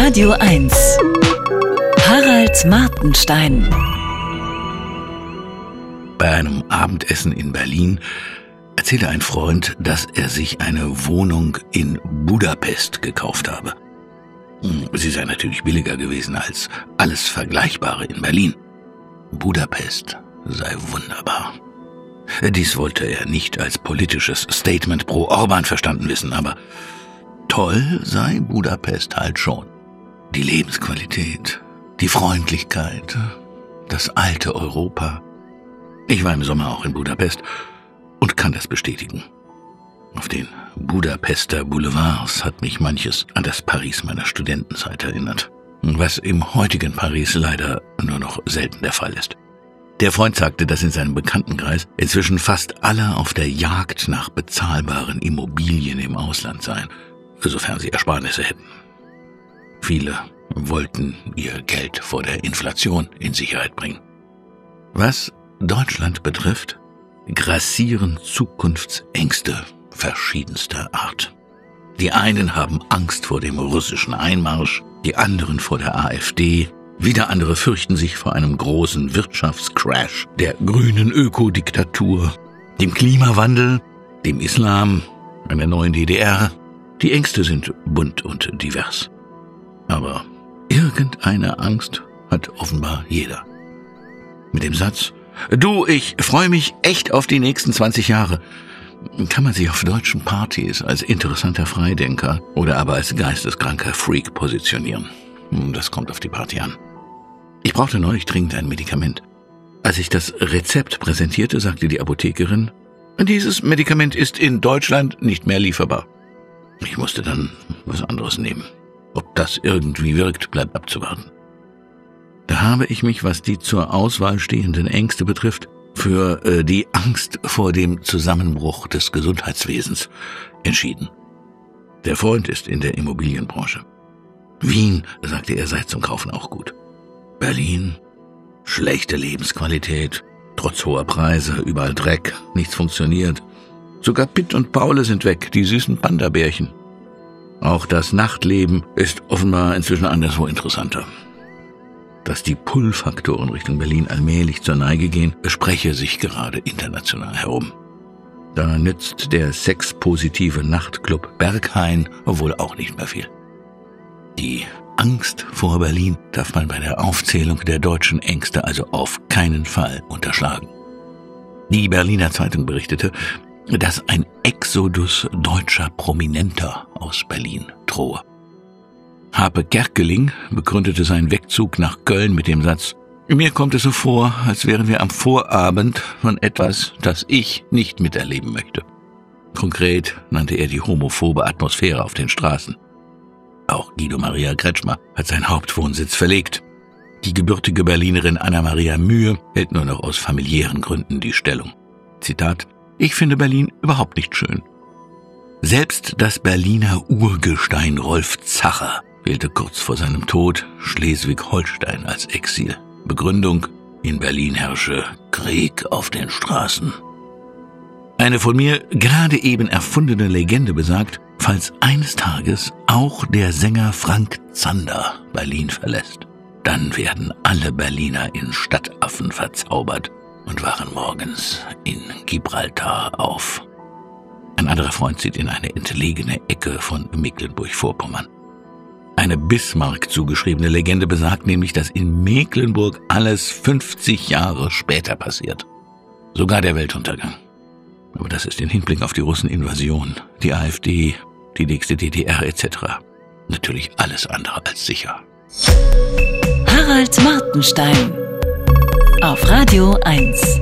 Radio 1. Harald Martenstein. Bei einem Abendessen in Berlin erzählte ein Freund, dass er sich eine Wohnung in Budapest gekauft habe. Hm, sie sei natürlich billiger gewesen als alles Vergleichbare in Berlin. Budapest sei wunderbar. Dies wollte er nicht als politisches Statement pro Orban verstanden wissen, aber toll sei Budapest halt schon. Die Lebensqualität, die Freundlichkeit, das alte Europa. Ich war im Sommer auch in Budapest und kann das bestätigen. Auf den Budapester Boulevards hat mich manches an das Paris meiner Studentenzeit erinnert, was im heutigen Paris leider nur noch selten der Fall ist. Der Freund sagte, dass in seinem Bekanntenkreis inzwischen fast alle auf der Jagd nach bezahlbaren Immobilien im Ausland seien, sofern sie Ersparnisse hätten. Viele wollten ihr Geld vor der Inflation in Sicherheit bringen. Was Deutschland betrifft, grassieren Zukunftsängste verschiedenster Art. Die einen haben Angst vor dem russischen Einmarsch, die anderen vor der AfD, wieder andere fürchten sich vor einem großen Wirtschaftscrash, der grünen Ökodiktatur, dem Klimawandel, dem Islam, einer neuen DDR. Die Ängste sind bunt und divers. Aber irgendeine Angst hat offenbar jeder. Mit dem Satz, du, ich freue mich echt auf die nächsten 20 Jahre, kann man sich auf deutschen Partys als interessanter Freidenker oder aber als geisteskranker Freak positionieren. Das kommt auf die Party an. Ich brauchte neulich dringend ein Medikament. Als ich das Rezept präsentierte, sagte die Apothekerin, dieses Medikament ist in Deutschland nicht mehr lieferbar. Ich musste dann was anderes nehmen. Ob das irgendwie wirkt, bleibt abzuwarten. Da habe ich mich, was die zur Auswahl stehenden Ängste betrifft, für äh, die Angst vor dem Zusammenbruch des Gesundheitswesens entschieden. Der Freund ist in der Immobilienbranche. Wien, sagte er, sei zum Kaufen auch gut. Berlin, schlechte Lebensqualität, trotz hoher Preise, überall Dreck, nichts funktioniert. Sogar Pitt und Paule sind weg, die süßen Panda-Bärchen. Auch das Nachtleben ist offenbar inzwischen anderswo interessanter. Dass die Pull-Faktoren Richtung Berlin allmählich zur Neige gehen, spreche sich gerade international herum. Da nützt der sexpositive Nachtclub Berghain wohl auch nicht mehr viel. Die Angst vor Berlin darf man bei der Aufzählung der deutschen Ängste also auf keinen Fall unterschlagen. Die Berliner Zeitung berichtete, dass ein Exodus deutscher Prominenter aus Berlin drohe. Harpe Kerkeling begründete seinen Wegzug nach Köln mit dem Satz, mir kommt es so vor, als wären wir am Vorabend von etwas, das ich nicht miterleben möchte. Konkret nannte er die homophobe Atmosphäre auf den Straßen. Auch Guido Maria Kretschmer hat seinen Hauptwohnsitz verlegt. Die gebürtige Berlinerin Anna-Maria Mühe hält nur noch aus familiären Gründen die Stellung. Zitat, ich finde Berlin überhaupt nicht schön. Selbst das Berliner Urgestein Rolf Zacher wählte kurz vor seinem Tod Schleswig-Holstein als Exil. Begründung, in Berlin herrsche Krieg auf den Straßen. Eine von mir gerade eben erfundene Legende besagt, falls eines Tages auch der Sänger Frank Zander Berlin verlässt, dann werden alle Berliner in Stadtaffen verzaubert und wachen morgens in Gibraltar auf. Ein anderer Freund zieht in eine entlegene Ecke von Mecklenburg-Vorpommern. Eine Bismarck zugeschriebene Legende besagt nämlich, dass in Mecklenburg alles 50 Jahre später passiert. Sogar der Weltuntergang. Aber das ist in Hinblick auf die Russeninvasion, die AfD, die nächste DDR etc. natürlich alles andere als sicher. Harald Martenstein auf Radio 1.